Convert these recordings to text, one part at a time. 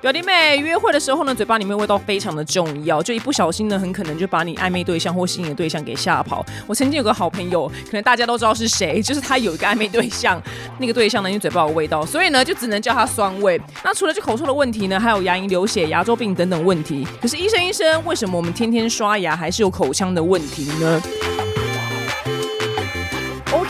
表弟妹约会的时候呢，嘴巴里面味道非常的重要，就一不小心呢，很可能就把你暧昧对象或心仪的对象给吓跑。我曾经有个好朋友，可能大家都知道是谁，就是他有一个暧昧对象，那个对象呢因为嘴巴有味道，所以呢就只能叫他酸味。那除了这口臭的问题呢，还有牙龈流血、牙周病等等问题。可是医生医生，为什么我们天天刷牙还是有口腔的问题呢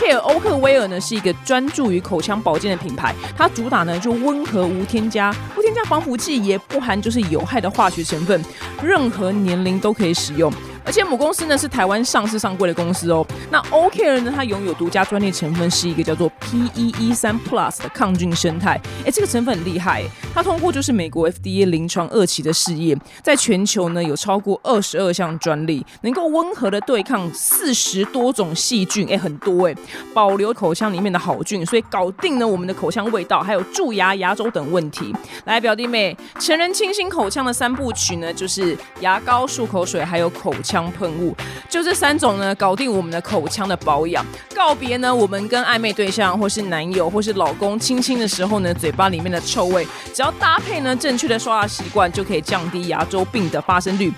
？OK，欧克威尔呢是一个专注于口腔保健的品牌，它主打呢就温和无添加，不添加防腐剂，也不含就是有害的化学成分，任何年龄都可以使用。而且母公司呢是台湾上市上柜的公司哦。那 OKR 呢，它拥有独家专利成分，是一个叫做 PEE 三 Plus 的抗菌生态。哎，这个成分很厉害，它通过就是美国 FDA 临床二期的试验，在全球呢有超过二十二项专利，能够温和的对抗四十多种细菌，哎，很多哎，保留口腔里面的好菌，所以搞定呢我们的口腔味道，还有蛀牙、牙周等问题。来，表弟妹，成人清新口腔的三部曲呢，就是牙膏、漱口水，还有口。腔喷雾，就这三种呢，搞定我们的口腔的保养。告别呢，我们跟暧昧对象或是男友或是老公亲亲的时候呢，嘴巴里面的臭味，只要搭配呢正确的刷牙习惯，就可以降低牙周病的发生率。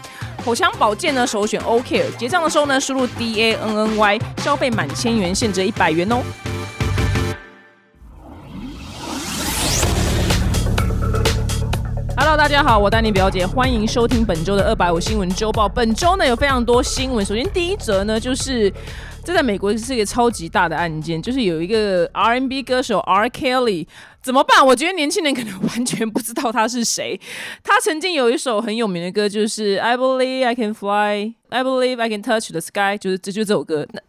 口腔保健呢，首选 OK。结账的时候呢，输入 D A N N Y，消费满千元现折一百元哦。大家好，我丹尼表姐，欢迎收听本周的二百五新闻周报。本周呢有非常多新闻，首先第一则呢就是。这在美国是一个超级大的案件，就是有一个 R N B 歌手 R Kelly 怎么办？我觉得年轻人可能完全不知道他是谁。他曾经有一首很有名的歌，就是 I believe I can fly, I believe I can touch the sky，就是这就这首歌。那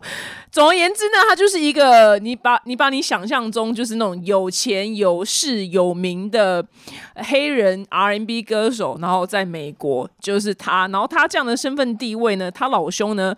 总而言之呢，他就是一个你把你把你想象中就是那种有钱有势有名的黑人 R&B 歌手，然后在美国就是他，然后他这样的身份地位呢，他老兄呢？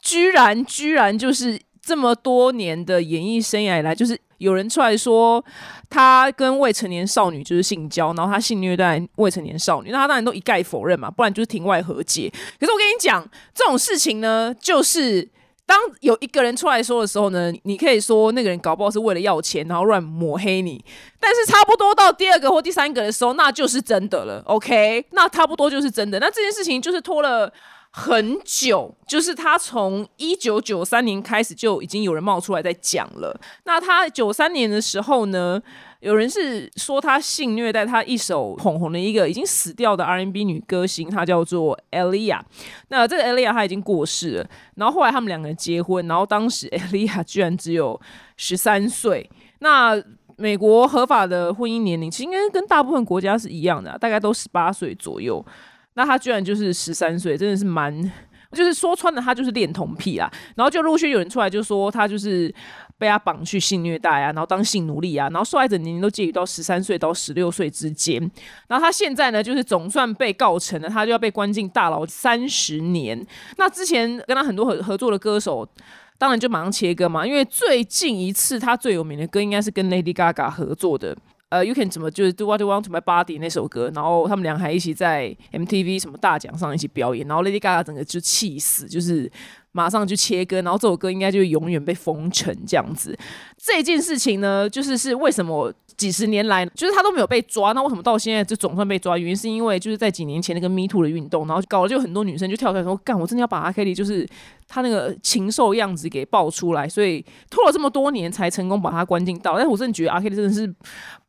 居然居然就是这么多年的演艺生涯以来，就是有人出来说他跟未成年少女就是性交，然后他性虐待未成年少女，那他当然都一概否认嘛，不然就是庭外和解。可是我跟你讲，这种事情呢，就是当有一个人出来说的时候呢，你可以说那个人搞不好是为了要钱，然后乱抹黑你。但是差不多到第二个或第三个的时候，那就是真的了。OK，那差不多就是真的。那这件事情就是拖了。很久，就是他从一九九三年开始就已经有人冒出来在讲了。那他九三年的时候呢，有人是说他性虐待他一手捧红的一个已经死掉的 R&B 女歌星，她叫做 Elia。那这个 Elia 她已经过世了。然后后来他们两个人结婚，然后当时 Elia 居然只有十三岁。那美国合法的婚姻年龄其实应该跟大部分国家是一样的，大概都十八岁左右。那他居然就是十三岁，真的是蛮，就是说穿了，他就是恋童癖啊。然后就陆续有人出来就说他就是被他绑去性虐待啊，然后当性奴隶啊，然后受害者年龄都介于到十三岁到十六岁之间。然后他现在呢，就是总算被告成了，他就要被关进大牢三十年。那之前跟他很多合合作的歌手，当然就马上切割嘛，因为最近一次他最有名的歌应该是跟 Lady Gaga 合作的。呃，You can 怎么就是 Do What You Want to My Body 那首歌，然后他们俩还一起在 MTV 什么大奖上一起表演，然后 Lady Gaga 整个就气死，就是马上就切歌，然后这首歌应该就永远被封尘这样子。这件事情呢，就是是为什么几十年来就是他都没有被抓，那为什么到现在就总算被抓？原因是因为就是在几年前那个 Me Too 的运动，然后搞了就很多女生就跳出来说，干，我真的要把阿 Kelly 就是他那个禽兽样子给爆出来，所以拖了这么多年才成功把他关进到。但是我真的觉得阿 Kelly 真的是。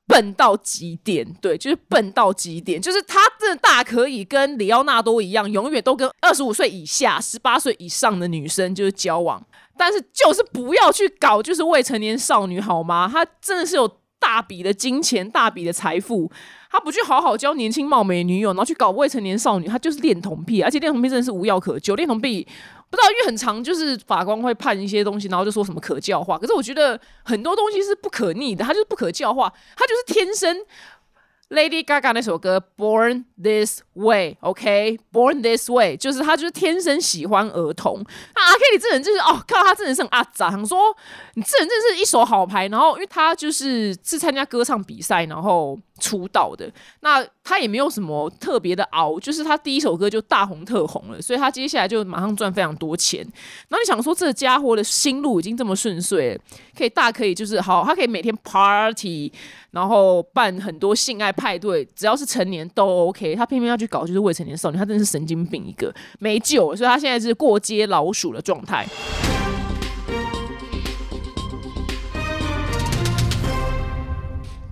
笨到极点，对，就是笨到极点，就是他真的大可以跟里奥纳多一样，永远都跟二十五岁以下、十八岁以上的女生就是交往，但是就是不要去搞就是未成年少女，好吗？他真的是有大笔的金钱、大笔的财富，他不去好好交年轻貌美女友，然后去搞未成年少女，他就是恋童癖，而且恋童癖真的是无药可救，恋童癖。不知道，因为很长，就是法官会判一些东西，然后就说什么可教化。可是我觉得很多东西是不可逆的，它就是不可教化，它就是天生。Lady Gaga 那首歌《Born This Way》，OK，Born This Way，就是他就是天生喜欢儿童。那阿 K 里这人就是哦，看到他真的是很阿杂，想说你这人真是一手好牌。然后因为他就是是参加歌唱比赛，然后。出道的那他也没有什么特别的熬，就是他第一首歌就大红特红了，所以他接下来就马上赚非常多钱。然后你想说，这家伙的心路已经这么顺遂，可以大可以就是好，他可以每天 party，然后办很多性爱派对，只要是成年都 OK，他偏偏要去搞就是未成年少女，他真的是神经病一个，没救。所以他现在是过街老鼠的状态。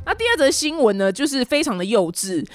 那第二则新闻呢，就是非常的幼稚。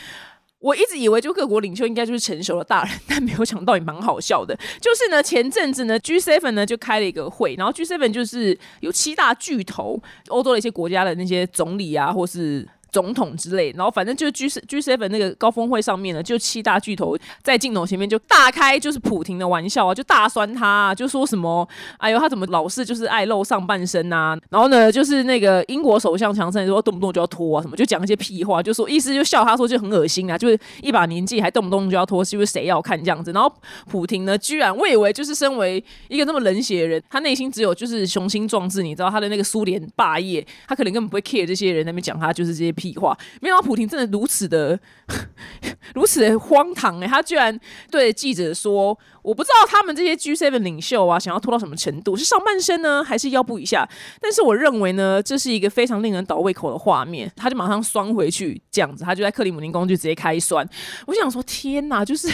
我一直以为就各国领袖应该就是成熟的大人，但没有想到也蛮好笑的。就是呢，前阵子呢，G7 呢就开了一个会，然后 G7 就是有七大巨头，欧洲的一些国家的那些总理啊，或是。总统之类，然后反正就是 G G Seven 那个高峰会上面呢，就七大巨头在镜头前面就大开就是普廷的玩笑啊，就大酸他，啊就说什么哎呦他怎么老是就是爱露上半身呐？然后呢，就是那个英国首相强森说动不动就要脱啊什么，就讲一些屁话，就说意思就笑他说就很恶心啊，就是一把年纪还动不动就要脱，是不是谁要看这样子？然后普廷呢，居然我以为就是身为一个那么冷血的人，他内心只有就是雄心壮志，你知道他的那个苏联霸业，他可能根本不会 care 这些人那边讲他就是这些。屁话！没想到普廷真的如此的 如此的荒唐哎，他居然对记者说：“我不知道他们这些 G7 领袖啊，想要拖到什么程度，是上半身呢，还是腰部以下？但是我认为呢，这是一个非常令人倒胃口的画面。”他就马上酸回去，这样子，他就在克里姆林宫就直接开酸。我想说，天哪，就是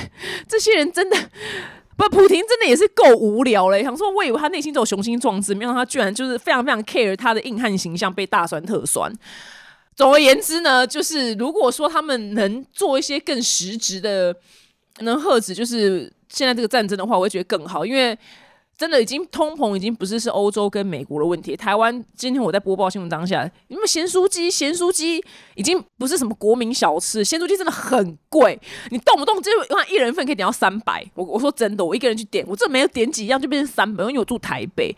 这些人真的不，普廷真的也是够无聊嘞。想说，我以为他内心只有雄心壮志，没想到他居然就是非常非常 care 他的硬汉形象被大酸特酸。总而言之呢，就是如果说他们能做一些更实质的，能遏止就是现在这个战争的话，我会觉得更好。因为真的已经通膨，已经不是是欧洲跟美国的问题。台湾今天我在播报新闻当下，因为咸酥鸡，咸酥鸡已经不是什么国民小吃，咸酥鸡真的很贵，你动不动就哇一人份可以点到三百。我我说真的，我一个人去点，我这没有点几样就变成三百，因为我住台北。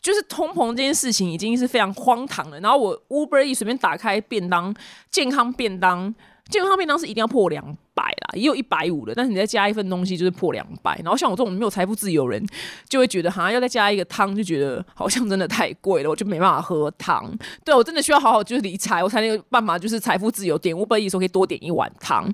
就是通膨这件事情已经是非常荒唐了。然后我 Uber 一随便打开便当，健康便当，健康便当是一定要破两百啦，也有一百五的。但是你再加一份东西就是破两百。然后像我这种没有财富自由人，就会觉得好像要再加一个汤，就觉得好像真的太贵了，我就没办法喝汤。对我真的需要好好就是理财，我才能有办法就是财富自由。点 Uber 一时候可以多点一碗汤。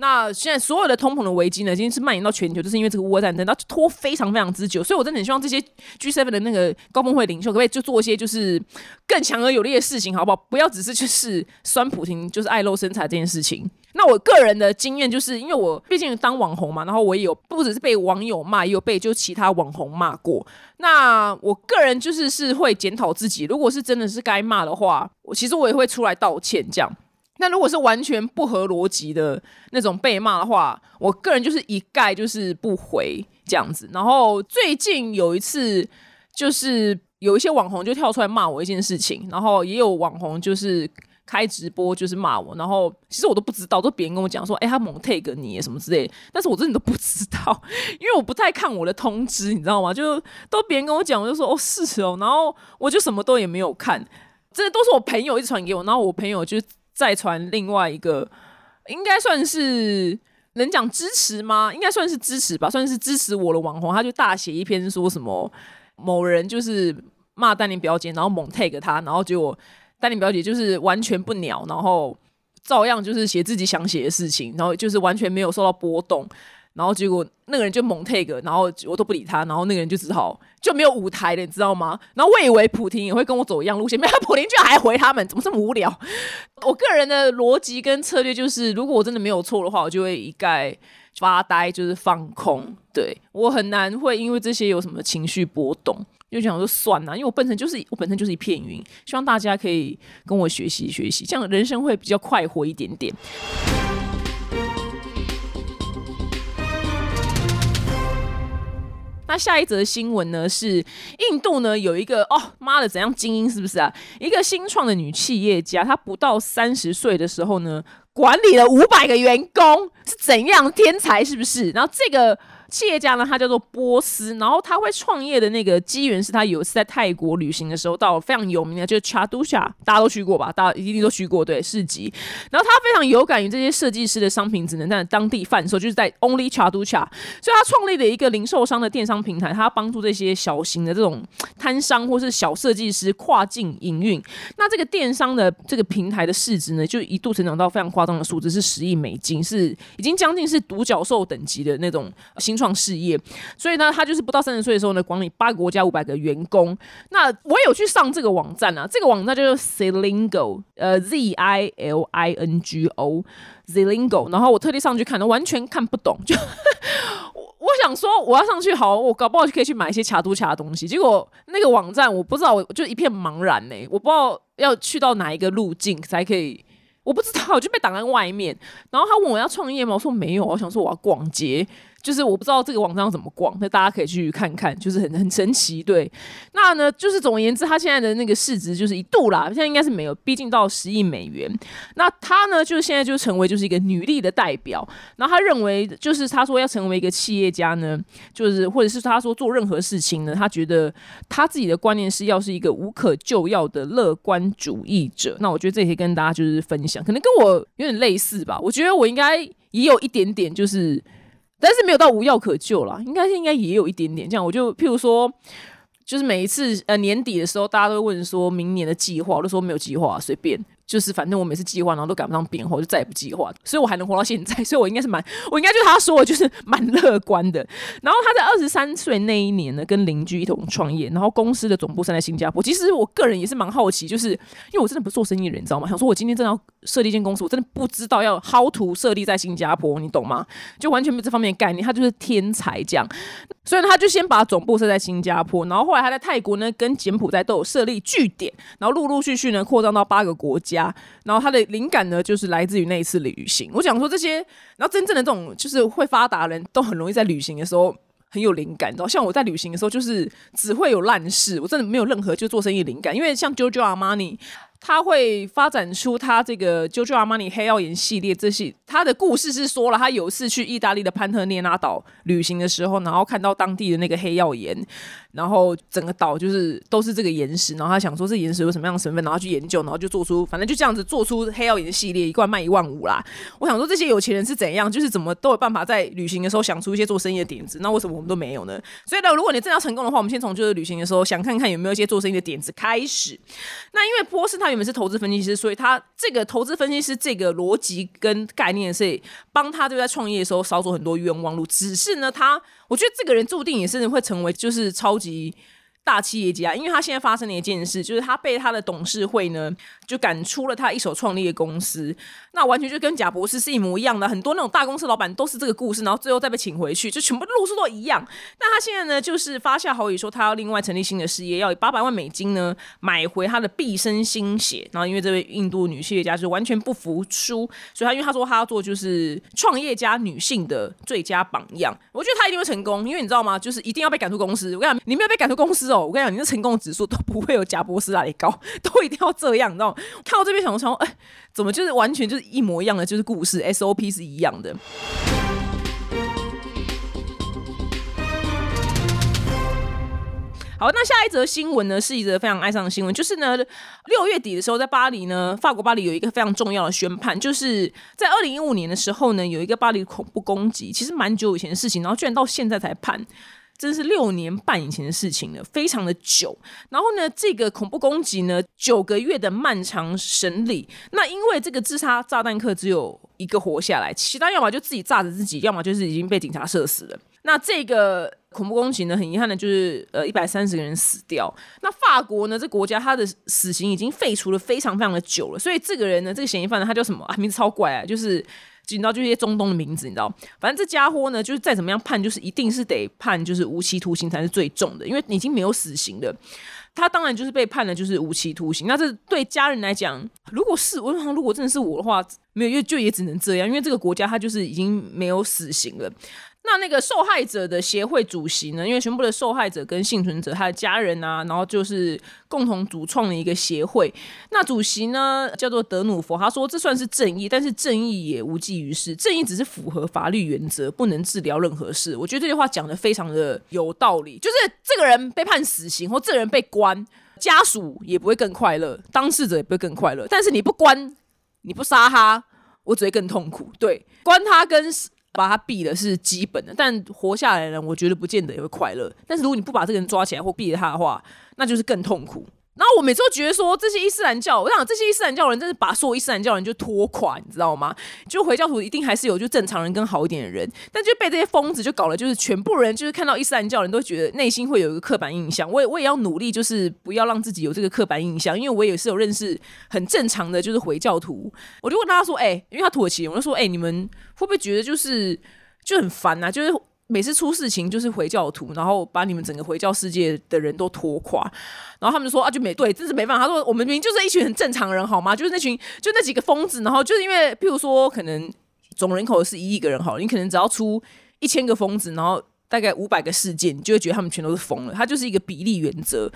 那现在所有的通膨的危机呢，已经是蔓延到全球，就是因为这个乌战争，它拖非常非常之久。所以我真的很希望这些 G7 的那个高峰会领袖，可不可以就做一些就是更强而有力的事情，好不好？不要只是就是酸普廷，就是爱露身材这件事情。那我个人的经验就是，因为我毕竟当网红嘛，然后我也有不只是被网友骂，也有被就其他网红骂过。那我个人就是是会检讨自己，如果是真的是该骂的话，我其实我也会出来道歉这样。那如果是完全不合逻辑的那种被骂的话，我个人就是一概就是不回这样子。然后最近有一次，就是有一些网红就跳出来骂我一件事情，然后也有网红就是开直播就是骂我，然后其实我都不知道，都别人跟我讲说，哎，他猛 take 你什么之类，但是我真的都不知道，因为我不太看我的通知，你知道吗？就都别人跟我讲，我就说哦是哦，然后我就什么都也没有看，这都是我朋友一直传给我，然后我朋友就。再传另外一个，应该算是能讲支持吗？应该算是支持吧，算是支持我的网红。他就大写一篇说什么某人就是骂丹宁表姐，然后猛 take 他，然后结果丹宁表姐就是完全不鸟，然后照样就是写自己想写的事情，然后就是完全没有受到波动。然后结果那个人就猛 take，然后我都不理他，然后那个人就只好就没有舞台了，你知道吗？然后我以为普婷也会跟我走一样路线，没有，普婷居然还回他们，怎么这么无聊？我个人的逻辑跟策略就是，如果我真的没有错的话，我就会一概发呆，就是放空。对我很难会因为这些有什么情绪波动，就想说算了，因为我本身就是我本身就是一片云，希望大家可以跟我学习学习，这样人生会比较快活一点点。那下一则新闻呢？是印度呢有一个哦妈的怎样精英是不是啊？一个新创的女企业家，她不到三十岁的时候呢，管理了五百个员工，是怎样天才是不是？然后这个。企业家呢，他叫做波斯，然后他会创业的那个机缘是他有一次在泰国旅行的时候，到非常有名的就是 Chadusha，大家都去过吧？大家一定都去过对市集。然后他非常有感于这些设计师的商品只能在当地贩售，就是在 Only Chadusha，所以他创立了一个零售商的电商平台，他帮助这些小型的这种摊商或是小设计师跨境营运。那这个电商的这个平台的市值呢，就一度成长到非常夸张的数字，是十亿美金，是已经将近是独角兽等级的那种新。创事业，所以呢，他就是不到三十岁的时候呢，管理八个国家五百个员工。那我有去上这个网站啊，这个网站叫做 Zilingo，呃，Z I L I N G O，Zilingo。然后我特地上去看，完全看不懂，就我 我想说我要上去好，我搞不好就可以去买一些卡都卡的东西。结果那个网站我不知道，我就一片茫然呢，我不知道要去到哪一个路径才可以。我不知道，我就被挡在外面。然后他问我要创业吗？我说没有。我想说我要逛街。就是我不知道这个网站怎么逛，那大家可以去看看，就是很很神奇。对，那呢，就是总而言之，他现在的那个市值就是一度啦，现在应该是没有，逼近到十亿美元。那他呢，就是现在就成为就是一个女力的代表。然后他认为，就是他说要成为一个企业家呢，就是或者是他说做任何事情呢，他觉得他自己的观念是要是一个无可救药的乐观主义者。那我觉得这可以跟大家就是分享，可能跟我有点类似吧。我觉得我应该也有一点点就是。但是没有到无药可救啦，应该是应该也有一点点这样。我就譬如说，就是每一次呃年底的时候，大家都会问说明年的计划，我都说没有计划，随便。就是反正我每次计划，然后都赶不上变化，我就再也不计划。所以我还能活到现在，所以我应该是蛮，我应该就是他说的，就是蛮乐观的。然后他在二十三岁那一年呢，跟邻居一同创业，然后公司的总部设在新加坡。其实我个人也是蛮好奇，就是因为我真的不做生意的人，你知道吗？想说我今天真的要设立一间公司，我真的不知道要 how to 设立在新加坡，你懂吗？就完全没有这方面的概念。他就是天才这样，所以他就先把总部设在新加坡，然后后来他在泰国呢，跟柬埔寨都有设立据点，然后陆陆续续呢扩张到八个国家。然后他的灵感呢，就是来自于那一次旅行。我讲说这些，然后真正的这种就是会发达人都很容易在旅行的时候很有灵感。然后像我在旅行的时候，就是只会有烂事，我真的没有任何就做生意灵感。因为像 JoJo Armani。他会发展出他这个 JoJo Armani 黑曜岩系列，这些他的故事是说了，他有一次去意大利的潘特涅拉岛旅行的时候，然后看到当地的那个黑曜岩，然后整个岛就是都是这个岩石，然后他想说这岩石有什么样的成分，然后去研究，然后就做出，反正就这样子做出黑曜岩系列，一罐卖一万五啦。我想说这些有钱人是怎样，就是怎么都有办法在旅行的时候想出一些做生意的点子，那为什么我们都没有呢？所以呢，如果你真要成功的话，我们先从就是旅行的时候想看看有没有一些做生意的点子开始。那因为波士他。他原本是投资分析师，所以他这个投资分析师这个逻辑跟概念是帮他就在创业的时候少走很多冤枉路。只是呢，他我觉得这个人注定也是会成为就是超级。大企业家，因为他现在发生的一件事，就是他被他的董事会呢就赶出了他一手创立的公司，那完全就跟贾博士是一模一样的。很多那种大公司老板都是这个故事，然后最后再被请回去，就全部路数都一样。那他现在呢，就是发下豪语说他要另外成立新的事业，要以八百万美金呢买回他的毕生心血。然后因为这位印度女企业家就完全不服输，所以他因为他说他要做就是创业家女性的最佳榜样，我觉得他一定会成功，因为你知道吗？就是一定要被赶出公司。我跟你讲，你没有被赶出公司哦。我跟你讲，你的成功指数都不会有贾博士那里高，都一定要这样，你知道？看到这边想说，哎，怎么就是完全就是一模一样的，就是故事 SOP 是一样的。好，那下一则新闻呢，是一则非常哀伤的新闻，就是呢，六月底的时候，在巴黎呢，法国巴黎有一个非常重要的宣判，就是在二零一五年的时候呢，有一个巴黎恐怖攻击，其实蛮久以前的事情，然后居然到现在才判。真是六年半以前的事情了，非常的久。然后呢，这个恐怖攻击呢，九个月的漫长审理。那因为这个自杀炸弹客只有一个活下来，其他要么就自己炸着自己，要么就是已经被警察射死了。那这个恐怖攻击呢，很遗憾的就是呃一百三十个人死掉。那法国呢，这国家他的死刑已经废除了非常非常的久了，所以这个人呢，这个嫌疑犯呢，他叫什么啊？名字超怪啊，就是。你知道，就一些中东的名字，你知道，反正这家伙呢，就是再怎么样判，就是一定是得判，就是无期徒刑才是最重的，因为已经没有死刑了。他当然就是被判了，就是无期徒刑。那这对家人来讲，如果是我想，如果真的是我的话，没有，因为就也只能这样，因为这个国家他就是已经没有死刑了。那那个受害者的协会主席呢？因为全部的受害者跟幸存者他的家人啊，然后就是共同主创的一个协会。那主席呢叫做德努佛，他说这算是正义，但是正义也无济于事。正义只是符合法律原则，不能治疗任何事。我觉得这句话讲的非常的有道理。就是这个人被判死刑，或这个人被关，家属也不会更快乐，当事者也不会更快乐。但是你不关，你不杀他，我只会更痛苦。对，关他跟。把他毙了是基本的，但活下来的人，我觉得不见得也会快乐。但是如果你不把这个人抓起来或毙了他的话，那就是更痛苦。然后我每次都觉得说，这些伊斯兰教，我想这些伊斯兰教人真是把所有伊斯兰教人就拖垮，你知道吗？就回教徒一定还是有就正常人跟好一点的人，但就被这些疯子就搞了，就是全部人就是看到伊斯兰教人都觉得内心会有一个刻板印象。我也我也要努力，就是不要让自己有这个刻板印象，因为我也是有认识很正常的就是回教徒，我就问他说，哎，因为他土耳其，我就说，哎，你们会不会觉得就是就很烦啊？就是。每次出事情就是回教徒，然后把你们整个回教世界的人都拖垮，然后他们说啊，就没对，真是没办法。他说我们明明就是一群很正常的人，好吗？就是那群就那几个疯子，然后就是因为譬如说可能总人口是一亿个人，好，你可能只要出一千个疯子，然后大概五百个事件，你就会觉得他们全都是疯了。他就是一个比例原则。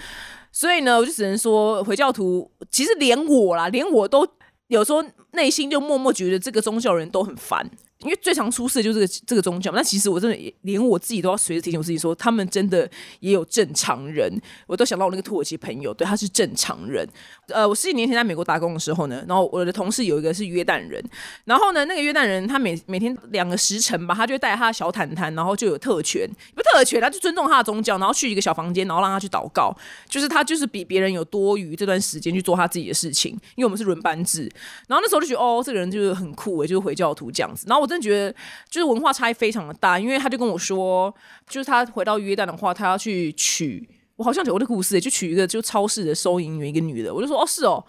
所以呢，我就只能说回教徒其实连我啦，连我都有时候内心就默默觉得这个宗教人都很烦。因为最常出事的就是这个这个宗教，那其实我真的连我自己都要随时提醒我自己说，他们真的也有正常人。我都想到我那个土耳其朋友，对他是正常人。呃，我十几年前在美国打工的时候呢，然后我的同事有一个是约旦人，然后呢，那个约旦人他每每天两个时辰吧，他就带他的小毯毯，然后就有特权，不特权，他就尊重他的宗教，然后去一个小房间，然后让他去祷告，就是他就是比别人有多余这段时间去做他自己的事情，因为我们是轮班制。然后那时候就觉得哦，这个人就是很酷诶，就是回教徒这样子。然后我。真的觉得就是文化差异非常的大，因为他就跟我说，就是他回到约旦的话，他要去娶我，好像有的故事，就娶一个就超市的收银员，一个女的。我就说哦是哦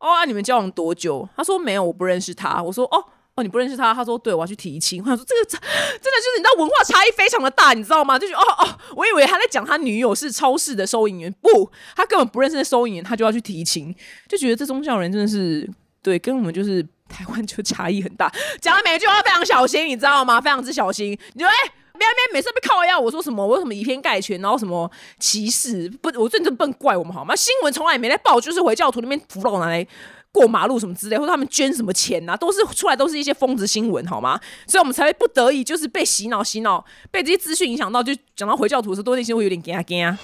哦，你们交往多久？他说没有，我不认识他。我说哦哦，你不认识他？他说对，我要去提亲。我想说这个真的就是你知道文化差异非常的大，你知道吗？就觉得哦哦，我以为他在讲他女友是超市的收银员，不，他根本不认识那收银员，他就要去提亲，就觉得这宗教人真的是对，跟我们就是。台湾就差异很大，讲的每一句话非常小心，你知道吗？非常之小心。你说，哎，别别，每次被靠要我说什么？我什么以偏概全，然后什么歧视？不，我真的笨怪我们好吗？新闻从来也没来报，就是回教徒那边扶老奶奶过马路什么之类，或者他们捐什么钱呐，都是出来都是一些疯子新闻好吗？所以我们才会不得已就是被洗脑洗脑，被这些资讯影响到，就讲到回教徒的时候，都内心会有点惊啊惊啊。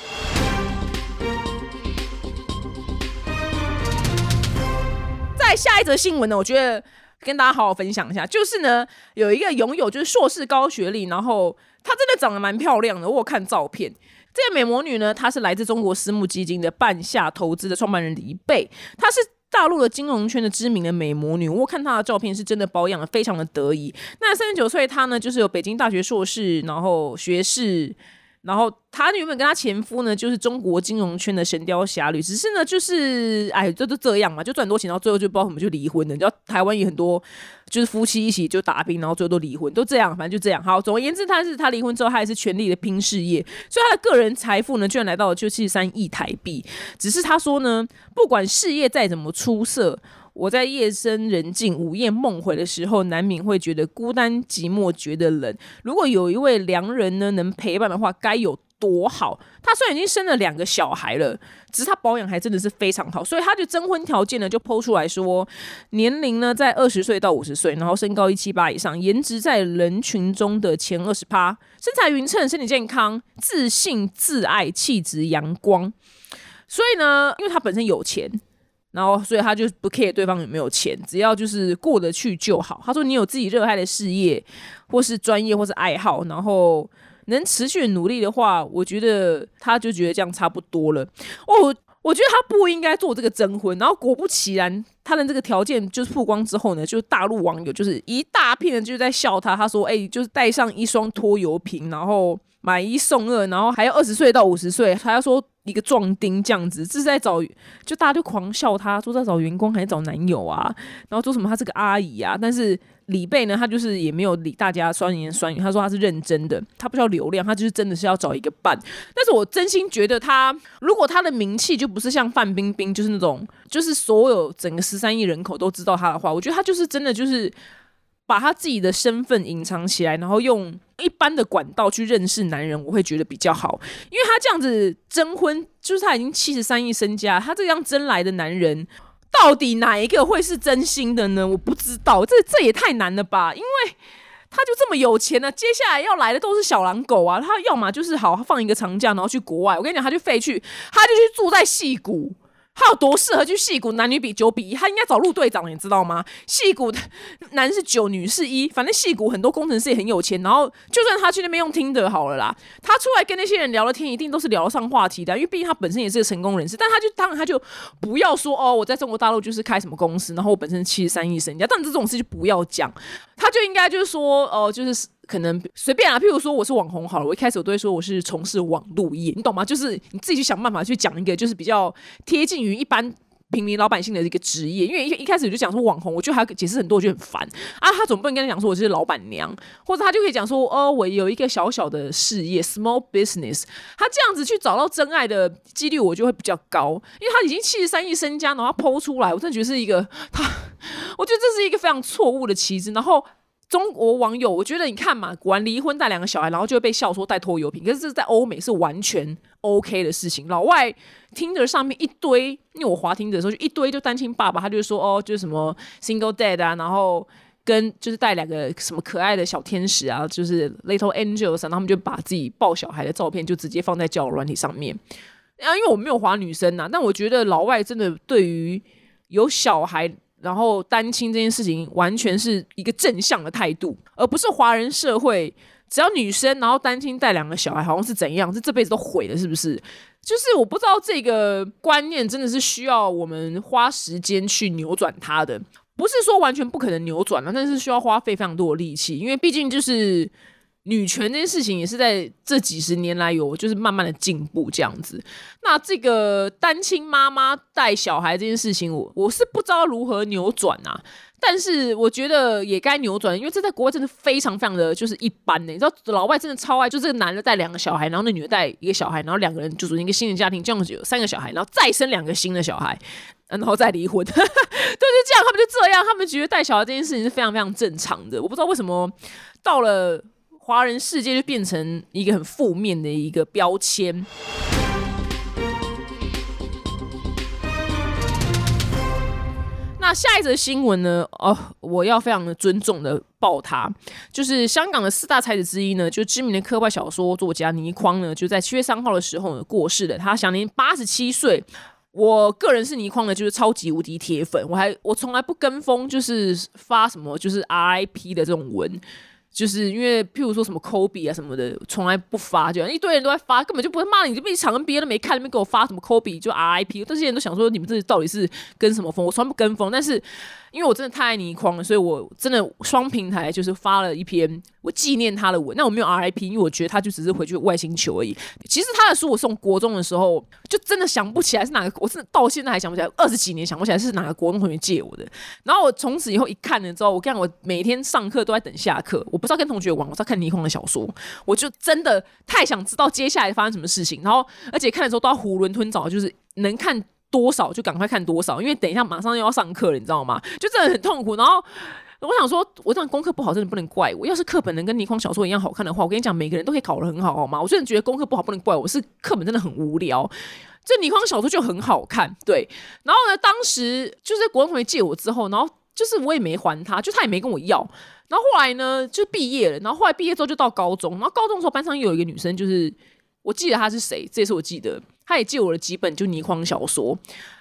在下一则新闻呢，我觉得跟大家好好分享一下，就是呢，有一个拥有就是硕士高学历，然后她真的长得蛮漂亮的。我看照片，这个美魔女呢，她是来自中国私募基金的半夏投资的创办人李贝，她是大陆的金融圈的知名的美魔女。我看她的照片是真的保养的非常的得意。那三十九岁她呢，就是有北京大学硕士，然后学士。然后她原本跟她前夫呢，就是中国金融圈的神雕侠侣，只是呢，就是哎，这都这样嘛，就赚多钱，然后最后就不知道怎么就离婚了。你知道台湾也很多，就是夫妻一起就打拼，然后最后都离婚，都这样，反正就这样。好，总而言之，他是他离婚之后，他还是全力的拼事业，所以他的个人财富呢，居然来到了就七十三亿台币。只是他说呢，不管事业再怎么出色。我在夜深人静、午夜梦回的时候，难免会觉得孤单寂寞，觉得冷。如果有一位良人呢，能陪伴的话，该有多好！他虽然已经生了两个小孩了，只是他保养还真的是非常好，所以他的征婚条件呢，就剖出来说，年龄呢在二十岁到五十岁，然后身高一七八以上，颜值在人群中的前二十趴，身材匀称，身体健康，自信自爱，气质阳光。所以呢，因为他本身有钱。然后，所以他就不 care 对方有没有钱，只要就是过得去就好。他说：“你有自己热爱的事业，或是专业，或是爱好，然后能持续努力的话，我觉得他就觉得这样差不多了。”哦，我觉得他不应该做这个征婚。然后果不其然，他的这个条件就是曝光之后呢，就大陆网友就是一大片人就在笑他。他说：“哎，就是带上一双拖油瓶，然后买一送二，然后还要二十岁到五十岁。”他要说。一个壮丁这样子，这是在找，就大家就狂笑他，说在找员工还是找男友啊？然后说什么他是个阿姨啊？但是李贝呢，他就是也没有理大家酸言酸语，他说他是认真的，他不需要流量，他就是真的是要找一个伴。但是我真心觉得他，如果他的名气就不是像范冰冰，就是那种，就是所有整个十三亿人口都知道他的话，我觉得他就是真的就是。把他自己的身份隐藏起来，然后用一般的管道去认识男人，我会觉得比较好。因为他这样子征婚，就是他已经七十三亿身家，他这样征来的男人，到底哪一个会是真心的呢？我不知道，这这也太难了吧？因为他就这么有钱呢，接下来要来的都是小狼狗啊！他要么就是好放一个长假，然后去国外。我跟你讲，他就废去，他就去住在戏谷。他有多适合去戏骨？男女比九比一，他应该找陆队长，你知道吗？戏骨的 男是九，女是一，反正戏骨很多工程师也很有钱。然后就算他去那边用听的好了啦，他出来跟那些人聊了天，一定都是聊得上话题的，因为毕竟他本身也是个成功人士。但他就当然他就不要说哦，我在中国大陆就是开什么公司，然后我本身七十三亿身家，但这种事就不要讲。他就应该就是说哦，就是。可能随便啊，譬如说我是网红好了，我一开始我都会说我是从事网路业，你懂吗？就是你自己去想办法去讲一个，就是比较贴近于一般平民老百姓的一个职业。因为一一开始我就讲说网红，我觉得还要解释很多，我觉得很烦啊。他总不能跟他讲说我是老板娘，或者他就可以讲说哦，我有一个小小的事业，small business。他这样子去找到真爱的几率，我就会比较高，因为他已经七十三亿身家，然后剖出来，我真的觉得是一个他，我觉得这是一个非常错误的旗帜，然后。中国网友，我觉得你看嘛，完离婚带两个小孩，然后就会被笑说带拖油瓶。可是这在欧美是完全 OK 的事情。老外听着上面一堆，因为我滑听的时候就一堆就单亲爸爸，他就说哦，就是什么 single dad 啊，然后跟就是带两个什么可爱的小天使啊，就是 little angels，然后他们就把自己抱小孩的照片就直接放在交友软体上面。啊，因为我没有滑女生呐，但我觉得老外真的对于有小孩。然后单亲这件事情完全是一个正向的态度，而不是华人社会只要女生然后单亲带两个小孩，好像是怎样，是这辈子都毁了，是不是？就是我不知道这个观念真的是需要我们花时间去扭转它的，不是说完全不可能扭转了，但是需要花费非常多的力气，因为毕竟就是。女权这件事情也是在这几十年来有就是慢慢的进步这样子。那这个单亲妈妈带小孩这件事情，我我是不知道如何扭转啊。但是我觉得也该扭转，因为这在国外真的非常非常的就是一般呢。你知道老外真的超爱，就这个男的带两个小孩，然后那女的带一个小孩，然后两个人就组成一个新的家庭，这样子有三个小孩，然后再生两个新的小孩，然后再离婚，对，就这样，他们就这样，他们觉得带小孩这件事情是非常非常正常的。我不知道为什么到了。华人世界就变成一个很负面的一个标签。那下一则新闻呢？哦，我要非常的尊重的报他，就是香港的四大才子之一呢，就知名的科幻小说作家倪匡呢，就在七月三号的时候呢过世了，他享年八十七岁。我个人是倪匡的，就是超级无敌铁粉，我还我从来不跟风，就是发什么就是 RIP 的这种文。就是因为，譬如说什么科比啊什么的，从来不发，就一堆人都在发，根本就不会骂你，这边一场别人都没看，那边给我发什么科比就 RIP，这些人都想说你们这到底是跟什么风？我从来不跟风，但是。因为我真的太爱倪匡了，所以我真的双平台就是发了一篇我纪念他的文。那我没有 RIP，因为我觉得他就只是回去外星球而已。其实他的书我送国中的时候，就真的想不起来是哪个，我是到现在还想不起来，二十几年想不起来是哪个国中同学借我的。然后我从此以后一看了之后，我看我每天上课都在等下课，我不知道跟同学玩，我在看倪匡的小说，我就真的太想知道接下来发生什么事情。然后而且看的时候都要囫囵吞枣，就是能看。多少就赶快看多少，因为等一下马上又要上课了，你知道吗？就真的很痛苦。然后我想说，我这样功课不好，真的不能怪我。要是课本能跟倪匡小说一样好看的话，我跟你讲，每个人都可以考得很好，好吗？我真的觉得功课不好不能怪我，是课本真的很无聊。这倪匡小说就很好看，对。然后呢，当时就是国文同学借我之后，然后就是我也没还他，就他也没跟我要。然后后来呢，就毕业了。然后后来毕业之后就到高中，然后高中的时候班上有一个女生，就是我记得她是谁，这也是我记得。她也借我了几本就倪匡小说，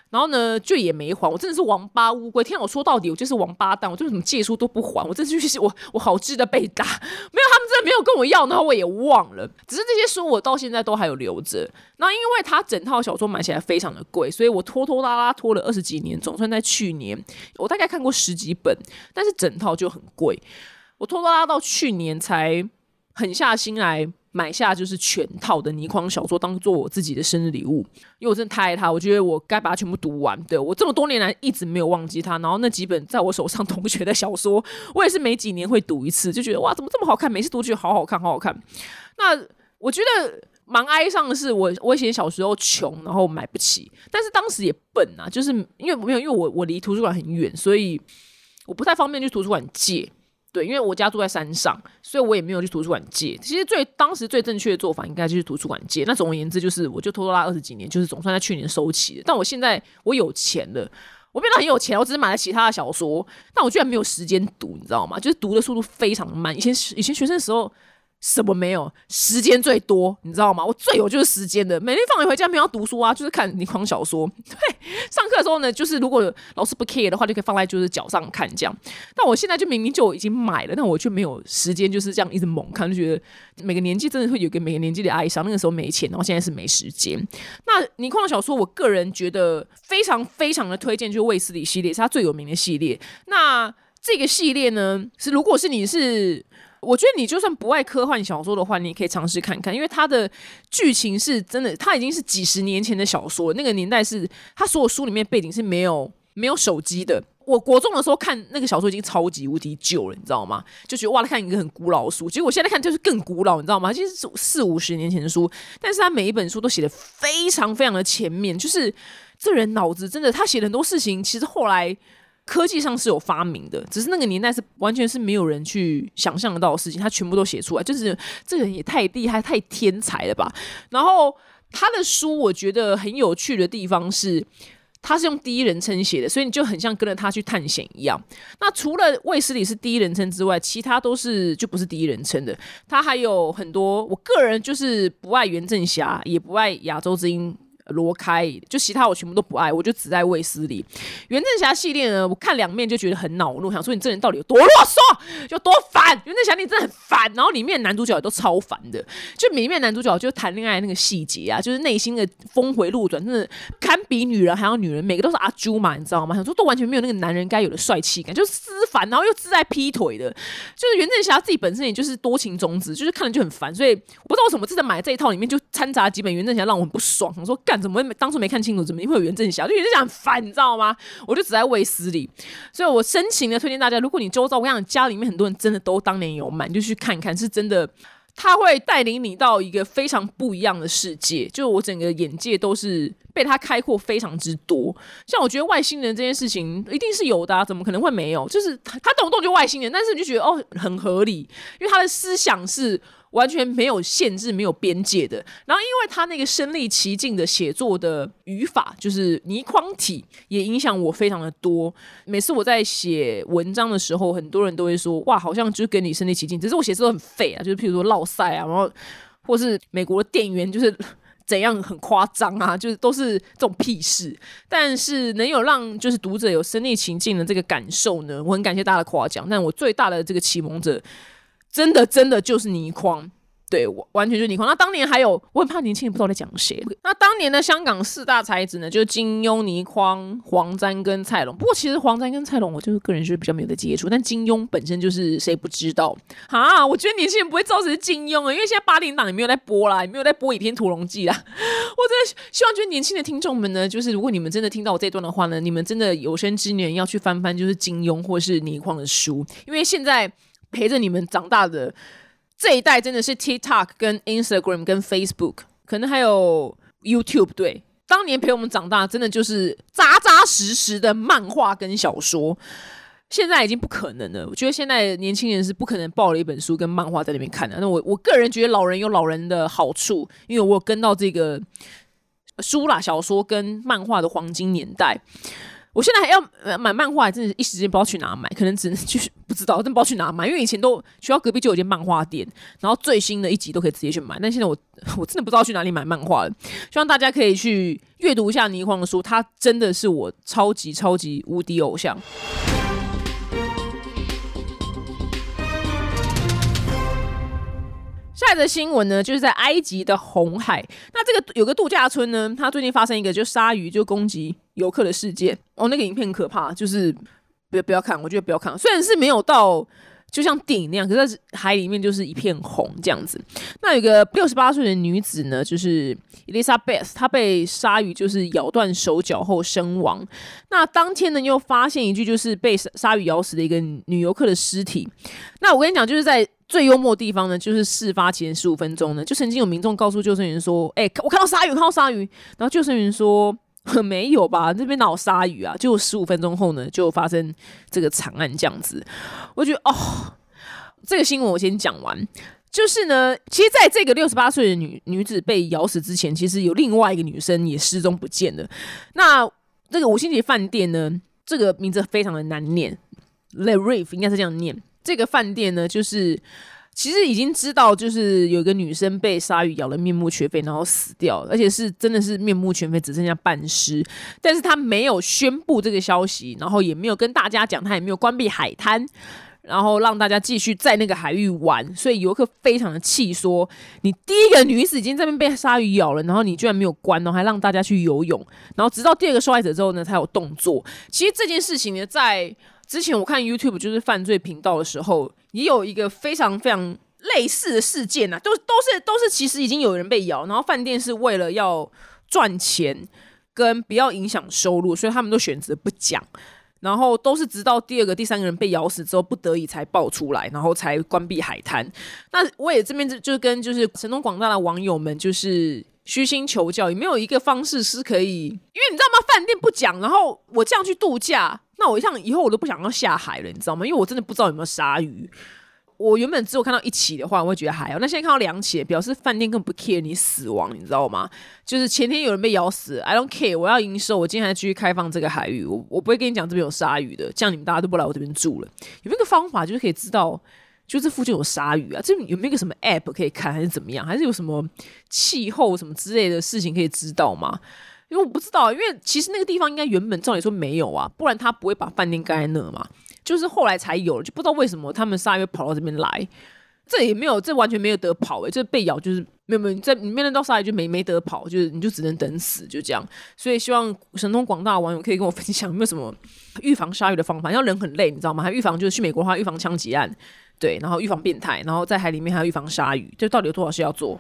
然后呢就也没还，我真的是王八乌龟。天，我说到底我就是王八蛋，我就是什么借书都不还，我这就是我我好值得被打。没有，他们真的没有跟我要，然后我也忘了。只是这些书我到现在都还有留着。那因为他整套小说买起来非常的贵，所以我拖拖拉拉拖了二十几年，总算在去年我大概看过十几本，但是整套就很贵，我拖拖拉拉到去年才狠下心来。买下就是全套的倪匡小说，当做我自己的生日礼物，因为我真的太爱他，我觉得我该把它全部读完。对我这么多年来一直没有忘记他，然后那几本在我手上同学的小说，我也是每几年会读一次，就觉得哇，怎么这么好看？每次读觉得好好看，好好看。那我觉得蛮哀伤的是，我我以前小时候穷，然后买不起，但是当时也笨啊，就是因为没有，因为我我离图书馆很远，所以我不太方便去图书馆借。对，因为我家住在山上，所以我也没有去图书馆借。其实最当时最正确的做法，应该就是图书馆借。那总而言之，就是我就拖拖拉二十几年，就是总算在去年收齐了。但我现在我有钱了，我变得很有钱，我只是买了其他的小说，但我居然没有时间读，你知道吗？就是读的速度非常慢。以前以前学生的时候，什么没有？时间最多，你知道吗？我最有就是时间的，每天放学回家没有读书啊，就是看倪匡小说。对，上课的时候呢，就是如果老师不 care 的话，就可以放在就是脚上看这样。但我现在就明明就已经买了，但我却没有时间就是这样一直猛看，就觉得每个年纪真的会有个每个年纪的哀伤。那个时候没钱，然后现在是没时间。那倪匡小说，我个人觉得非常非常的推荐，就是卫斯理系列是他最有名的系列。那这个系列呢，是如果是你是。我觉得你就算不爱科幻小说的话，你也可以尝试看看，因为它的剧情是真的，它已经是几十年前的小说，那个年代是它所有书里面背景是没有没有手机的。我国中的时候看那个小说已经超级无敌旧了，你知道吗？就觉得哇，看一个很古老的书，结果现在看就是更古老，你知道吗？其实是四五十年前的书，但是他每一本书都写的非常非常的前面，就是这人脑子真的，他写的很多事情，其实后来。科技上是有发明的，只是那个年代是完全是没有人去想象得到的事情，他全部都写出来，就是这个人也太厉害、太天才了吧。然后他的书，我觉得很有趣的地方是，他是用第一人称写的，所以你就很像跟着他去探险一样。那除了卫斯理是第一人称之外，其他都是就不是第一人称的。他还有很多，我个人就是不爱袁振霞，也不爱亚洲之音。罗开，就其他我全部都不爱，我就只在卫斯理。袁振霞系列呢，我看两面就觉得很恼怒，想说你这人到底有多啰嗦，有多烦。袁振霞你真的很烦，然后里面男主角也都超烦的，就里面男主角就谈恋爱那个细节啊，就是内心的峰回路转，真的堪比女人还要女人，每个都是阿朱嘛，你知道吗？想说都完全没有那个男人该有的帅气感，就是烦，然后又自带劈腿的，就是袁振霞自己本身也就是多情种子，就是看了就很烦，所以我不知道为什么这次买这一套里面就掺杂几本袁振霞，让我很不爽，我说干。怎么当初没看清楚？怎么会有袁振霞？就袁振霞很烦，你知道吗？我就只在卫斯理，所以我深情的推荐大家，如果你周遭我想家里面很多人真的都当年有买，你就去看看，是真的，他会带领你到一个非常不一样的世界。就是我整个眼界都是被他开阔非常之多。像我觉得外星人这件事情一定是有的，怎么可能会没有？就是他动不动就外星人，但是你就觉得哦很合理，因为他的思想是。完全没有限制、没有边界的。然后，因为他那个身临其境的写作的语法，就是泥框体，也影响我非常的多。每次我在写文章的时候，很多人都会说：“哇，好像就跟你身临其境。”只是我写字都很废啊，就是譬如说落塞啊，然后或是美国的店员就是怎样很夸张啊，就是都是这种屁事。但是能有让就是读者有身临其境的这个感受呢，我很感谢大家的夸奖。但我最大的这个启蒙者。真的，真的就是倪匡，对，完全就是倪匡。那当年还有，我很怕年轻人不知道在讲谁。那当年的香港四大才子呢，就是金庸、倪匡、黄沾跟蔡龙。不过其实黄沾跟蔡龙，我就是个人是比较没有的接触。但金庸本身就是谁不知道啊？我觉得年轻人不会知道谁是金庸啊，因为现在八零档也没有在播啦，也没有在播《倚天屠龙记》啦。我真的希望，就是年轻的听众们呢，就是如果你们真的听到我这段的话呢，你们真的有生之年要去翻翻，就是金庸或是倪匡的书，因为现在。陪着你们长大的这一代，真的是 TikTok、跟 Instagram、跟 Facebook，可能还有 YouTube。对，当年陪我们长大，真的就是扎扎实实的漫画跟小说。现在已经不可能了。我觉得现在年轻人是不可能抱了一本书跟漫画在那边看的。那我我个人觉得，老人有老人的好处，因为我有跟到这个书啦、小说跟漫画的黄金年代。我现在还要买漫画，真的一时间不知道去哪买，可能只能去不知道，真不知道去哪买。因为以前都学校隔壁就有间漫画店，然后最新的一集都可以直接去买。但现在我 我真的不知道去哪里买漫画了。希望大家可以去阅读一下倪匡的书，他真的是我超级超级无敌偶像。下一则新闻呢，就是在埃及的红海，那这个有个度假村呢，它最近发生一个就鲨鱼就攻击游客的世界哦，那个影片很可怕，就是不要不要看，我觉得不要看，虽然是没有到就像电影那样，可是海里面就是一片红这样子。那有个六十八岁的女子呢，就是 Elizabeth，她被鲨鱼就是咬断手脚后身亡。那当天呢，又发现一具就是被鲨鱼咬死的一个女游客的尸体。那我跟你讲，就是在。最幽默的地方呢，就是事发前十五分钟呢，就曾经有民众告诉救生员说：“哎，我看到鲨鱼，看到鲨鱼。”然后救生员说：“ 没有吧，这边哪有鲨鱼啊？”就十五分钟后呢，就发生这个惨案这样子。我觉得哦，这个新闻我先讲完。就是呢，其实在这个六十八岁的女女子被咬死之前，其实有另外一个女生也失踪不见了。那这个五星级饭店呢，这个名字非常的难念 l e Reef 应该是这样念。这个饭店呢，就是其实已经知道，就是有一个女生被鲨鱼咬了，面目全非，然后死掉，而且是真的是面目全非，只剩下半尸。但是他没有宣布这个消息，然后也没有跟大家讲，他也没有关闭海滩，然后让大家继续在那个海域玩。所以游客非常的气，说你第一个女子已经这边被鲨鱼咬了，然后你居然没有关然后，还让大家去游泳。然后直到第二个受害者之后呢，才有动作。其实这件事情呢，在之前我看 YouTube 就是犯罪频道的时候，也有一个非常非常类似的事件呐，都都是都是其实已经有人被咬，然后饭店是为了要赚钱跟不要影响收入，所以他们都选择不讲，然后都是直到第二个、第三个人被咬死之后，不得已才爆出来，然后才关闭海滩。那我也这边就就跟就是神通广大的网友们就是虚心求教，有没有一个方式是可以？因为你知道吗？饭店不讲，然后我这样去度假。那我像以后我都不想要下海了，你知道吗？因为我真的不知道有没有鲨鱼。我原本只有看到一起的话，我会觉得还好。那现在看到两起，表示饭店更不 care 你死亡，你知道吗？就是前天有人被咬死，I don't care，我要营收，我今天还继续开放这个海域，我我不会跟你讲这边有鲨鱼的，这样你们大家都不来我这边住了。有没有个方法，就是可以知道，就这附近有鲨鱼啊？这有没有个什么 app 可以看，还是怎么样？还是有什么气候什么之类的事情可以知道吗？因为我不知道，因为其实那个地方应该原本照理说没有啊，不然他不会把饭店盖在那嘛。就是后来才有了，就不知道为什么他们鲨鱼跑到这边来，这也没有，这完全没有得跑诶，这被咬就是没有没有在你面对到鲨鱼就没没得跑，就是你就只能等死，就这样。所以希望神通广大网友可以跟我分享有没有什么预防鲨鱼的方法。要人很累，你知道吗？还预防就是去美国的话，预防枪击案，对，然后预防变态，然后在海里面还要预防鲨鱼，这到底有多少事要做？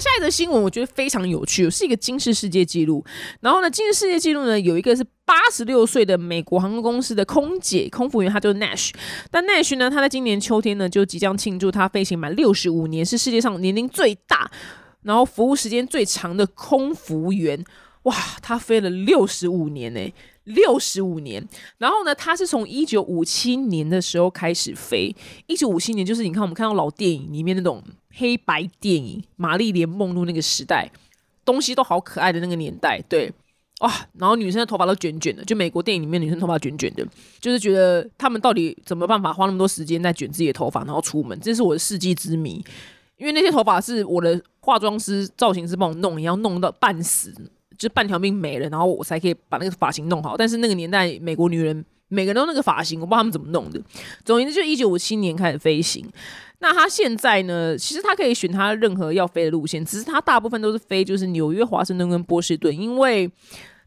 下一则新闻我觉得非常有趣，是一个金氏世界纪录。然后呢，金氏世界纪录呢有一个是八十六岁的美国航空公司的空姐、空服员，她就是 Nash。但 Nash 呢，她在今年秋天呢就即将庆祝她飞行满六十五年，是世界上年龄最大，然后服务时间最长的空服员。哇，她飞了六十五年呢，六十五年。然后呢，她是从一九五七年的时候开始飞。一九五七年就是你看我们看到老电影里面那种。黑白电影《玛丽莲梦露》那个时代，东西都好可爱的那个年代，对哇，然后女生的头发都卷卷的，就美国电影里面女生头发卷卷的，就是觉得他们到底怎么办法花那么多时间在卷自己的头发，然后出门，这是我的世纪之谜。因为那些头发是我的化妆师、造型师帮我弄，也要弄到半死，就半条命没了，然后我才可以把那个发型弄好。但是那个年代，美国女人每个人都那个发型，我不知道他们怎么弄的。总之，就一九五七年开始飞行。那他现在呢？其实他可以选他任何要飞的路线，只是他大部分都是飞就是纽约、华盛顿跟波士顿，因为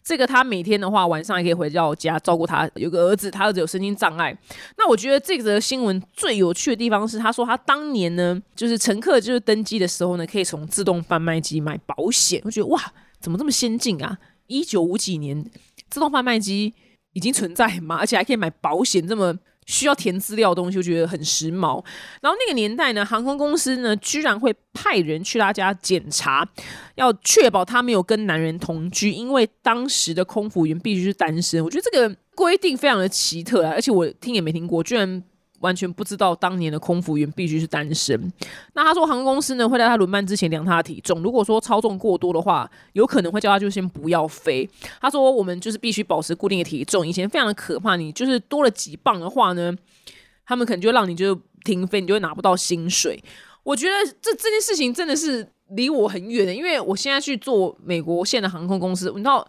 这个他每天的话晚上也可以回到家照顾他有个儿子，他儿子有身心障碍。那我觉得这则新闻最有趣的地方是，他说他当年呢，就是乘客就是登机的时候呢，可以从自动贩卖机买保险。我觉得哇，怎么这么先进啊？一九五几年自动贩卖机已经存在嘛，而且还可以买保险，这么。需要填资料的东西，我觉得很时髦。然后那个年代呢，航空公司呢，居然会派人去他家检查，要确保他没有跟男人同居，因为当时的空服员必须是单身。我觉得这个规定非常的奇特啊，而且我听也没听过，居然。完全不知道当年的空服员必须是单身。那他说航空公司呢会在他轮班之前量他的体重，如果说超重过多的话，有可能会叫他就先不要飞。他说我们就是必须保持固定的体重，以前非常的可怕，你就是多了几磅的话呢，他们可能就让你就停飞，你就会拿不到薪水。我觉得这这件事情真的是离我很远的，因为我现在去做美国线的航空公司，你知道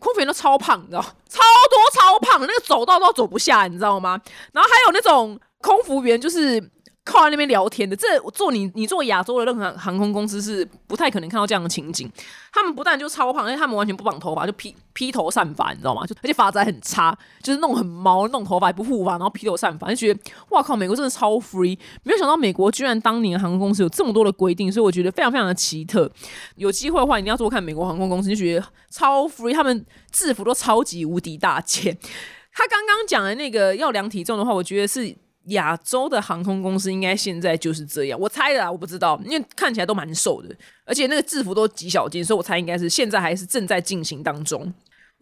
空服员都超胖，你知道超多超胖，那个走道都走不下，你知道吗？然后还有那种。空服员就是靠在那边聊天的，这做你你做亚洲的任何航空公司是不太可能看到这样的情景。他们不但就超胖，而且他们完全不绑头发，就披披头散发，你知道吗？就而且发质很差，就是弄很毛，弄头发也不护发，然后披头散发，就觉得哇靠，美国真的超 free。没有想到美国居然当年航空公司有这么多的规定，所以我觉得非常非常的奇特。有机会的话，一定要多看美国航空公司，就觉得超 free，他们制服都超级无敌大件。他刚刚讲的那个要量体重的话，我觉得是。亚洲的航空公司应该现在就是这样，我猜的啊，我不知道，因为看起来都蛮瘦的，而且那个制服都极小件，所以我猜应该是现在还是正在进行当中。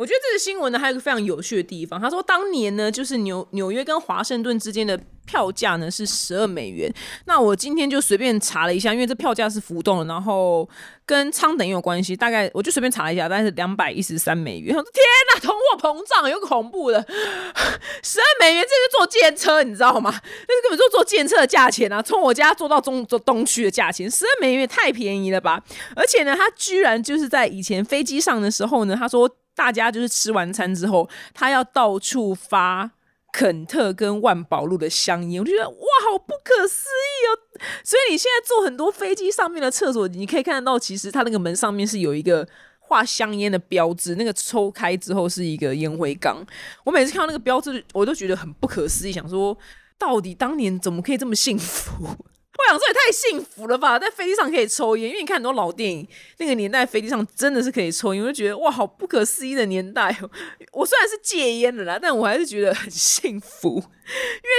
我觉得这个新闻呢，还有一个非常有趣的地方。他说，当年呢，就是纽纽约跟华盛顿之间的票价呢是十二美元。那我今天就随便查了一下，因为这票价是浮动的，然后跟仓等也有关系。大概我就随便查了一下，大概是两百一十三美元。我说天哪，通货膨胀有恐怖的，十二美元这是坐电车，你知道吗？那是根本就坐电车的价钱啊！从我家坐到中坐东区的价钱，十二美元也太便宜了吧！而且呢，他居然就是在以前飞机上的时候呢，他说。大家就是吃完餐之后，他要到处发肯特跟万宝路的香烟，我就觉得哇，好不可思议哦！所以你现在坐很多飞机上面的厕所，你可以看得到，其实它那个门上面是有一个画香烟的标志，那个抽开之后是一个烟灰缸。我每次看到那个标志，我都觉得很不可思议，想说到底当年怎么可以这么幸福？我想说也太幸福了吧，在飞机上可以抽烟，因为你看很多老电影，那个年代飞机上真的是可以抽烟，我就觉得哇，好不可思议的年代哦。我虽然是戒烟的啦，但我还是觉得很幸福，因为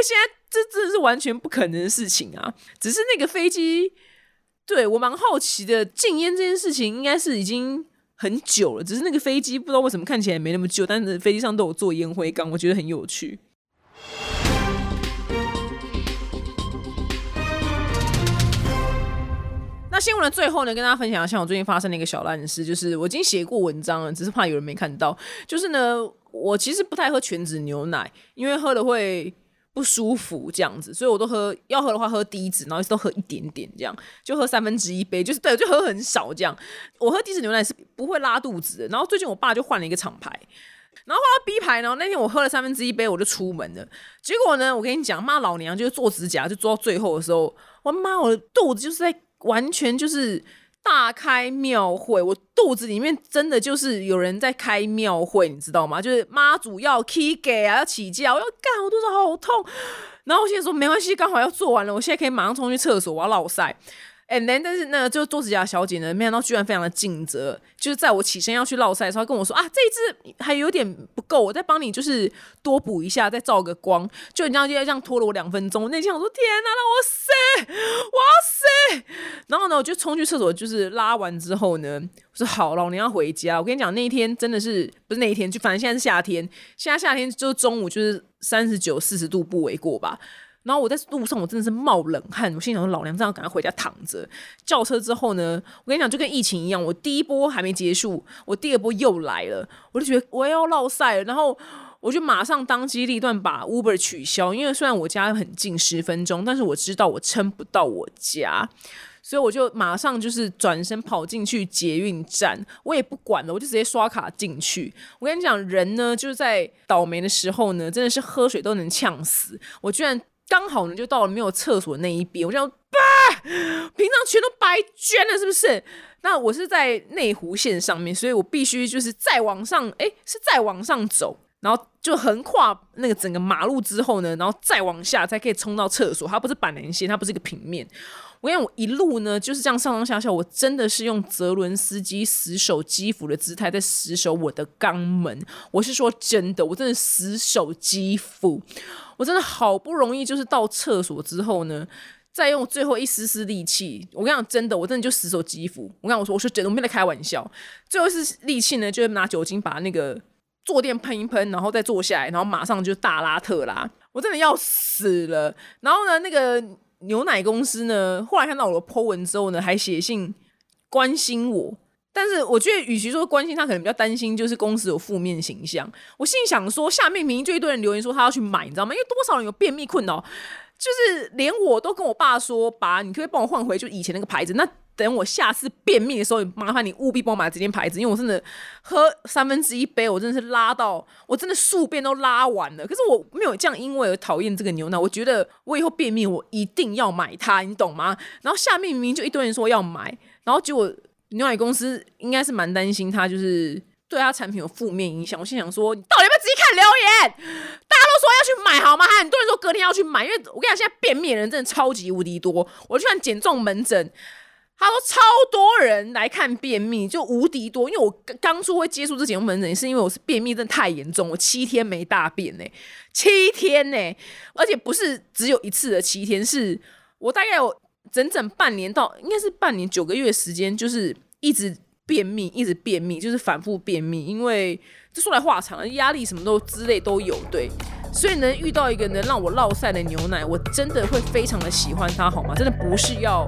现在这真的是完全不可能的事情啊。只是那个飞机，对我蛮好奇的，禁烟这件事情应该是已经很久了，只是那个飞机不知道为什么看起来没那么旧，但是飞机上都有做烟灰缸，我觉得很有趣。新闻的最后呢，跟大家分享一下我最近发生的一个小烂事，就是我已经写过文章了，只是怕有人没看到。就是呢，我其实不太喝全脂牛奶，因为喝了会不舒服这样子，所以我都喝要喝的话喝低脂，然后一直都喝一点点这样，就喝三分之一杯，就是对，就喝很少这样。我喝低脂牛奶是不会拉肚子的。然后最近我爸就换了一个厂牌，然后换到 B 牌呢，那天我喝了三分之一杯，我就出门了。结果呢，我跟你讲，妈老娘就是做指甲，就做到最后的时候，我妈我的肚子就是在。完全就是大开庙会，我肚子里面真的就是有人在开庙会，你知道吗？就是妈祖要 K 给啊，要起价，我要干，我肚子好痛。然后我现在说没关系，刚好要做完了，我现在可以马上冲去厕所，我要老塞。And then，但是那个就做指甲小姐呢，没想到居然非常的尽责，就是在我起身要去绕赛的时候，跟我说啊，这一支还有点不够，我再帮你就是多补一下，再照个光。就你知道就这样拖了我两分钟，那天我说天哪，让我死，哇塞！然后呢，我就冲去厕所，就是拉完之后呢，我说好，老娘要回家。我跟你讲，那一天真的是不是那一天，就反正现在是夏天，现在夏天就是中午就是三十九、四十度不为过吧。然后我在路上，我真的是冒冷汗。我心想说，老娘这样赶快回家躺着。叫车之后呢，我跟你讲，就跟疫情一样，我第一波还没结束，我第二波又来了。我就觉得我要落赛了，然后我就马上当机立断把 Uber 取消。因为虽然我家很近十分钟，但是我知道我撑不到我家，所以我就马上就是转身跑进去捷运站，我也不管了，我就直接刷卡进去。我跟你讲，人呢就是在倒霉的时候呢，真的是喝水都能呛死。我居然。刚好呢，就到了没有厕所那一边，我就 bah，平常全都白捐了，是不是？那我是在内弧线上面，所以我必须就是再往上，哎，是再往上走，然后就横跨那个整个马路之后呢，然后再往下才可以冲到厕所。它不是板连线，它不是一个平面。我跟你讲，我一路呢就是这样上上下下，我真的是用泽伦斯基死守基辅的姿态在死守我的肛门。我是说真的，我真的死守基辅。我真的好不容易，就是到厕所之后呢，再用最后一丝丝力气。我跟你讲，真的，我真的就死守基辅。我跟我说，我说真的，我没在开玩笑。最后一丝力气呢，就是拿酒精把那个坐垫喷一喷，然后再坐下来，然后马上就大拉特拉。我真的要死了。然后呢，那个牛奶公司呢，后来看到我的 po 文之后呢，还写信关心我。但是我觉得，与其说关心他，可能比较担心，就是公司有负面形象。我心想说，下面明明就一堆人留言说他要去买，你知道吗？因为多少人有便秘困扰，就是连我都跟我爸说：“爸，你可以帮我换回就以前那个牌子。”那等我下次便秘的时候，麻烦你务必帮我买这件牌子，因为我真的喝三分之一杯，我真的是拉到我真的数遍都拉完了。可是我没有这样，因为而讨厌这个牛奶。我觉得我以后便秘，我一定要买它，你懂吗？然后下面明明就一堆人说要买，然后结果。牛奶公司应该是蛮担心他，就是对他产品有负面影响。我心想说，你到底要不要仔细看留言？大家都说要去买好吗？很多人说隔天要去买，因为我跟你讲，现在便秘的人真的超级无敌多。我去看减重门诊，他说超多人来看便秘，就无敌多。因为我刚初会接触这减重门诊，是因为我是便秘真的太严重，我七天没大便呢，七天呢，而且不是只有一次的七天，是我大概有。整整半年到应该是半年九个月时间，就是一直便秘，一直便秘，就是反复便秘，因为这说来话长，压力什么都之类都有，对。所以呢，遇到一个能让我落塞的牛奶，我真的会非常的喜欢它，好吗？真的不是要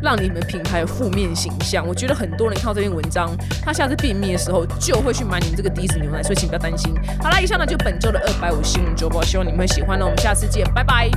让你们品牌有负面形象。我觉得很多人看到这篇文章，他下次便秘的时候就会去买你们这个低脂牛奶，所以请不要担心。好啦，以上呢就本周的二百五新闻周报，希望你们会喜欢。那我们下次见，拜拜。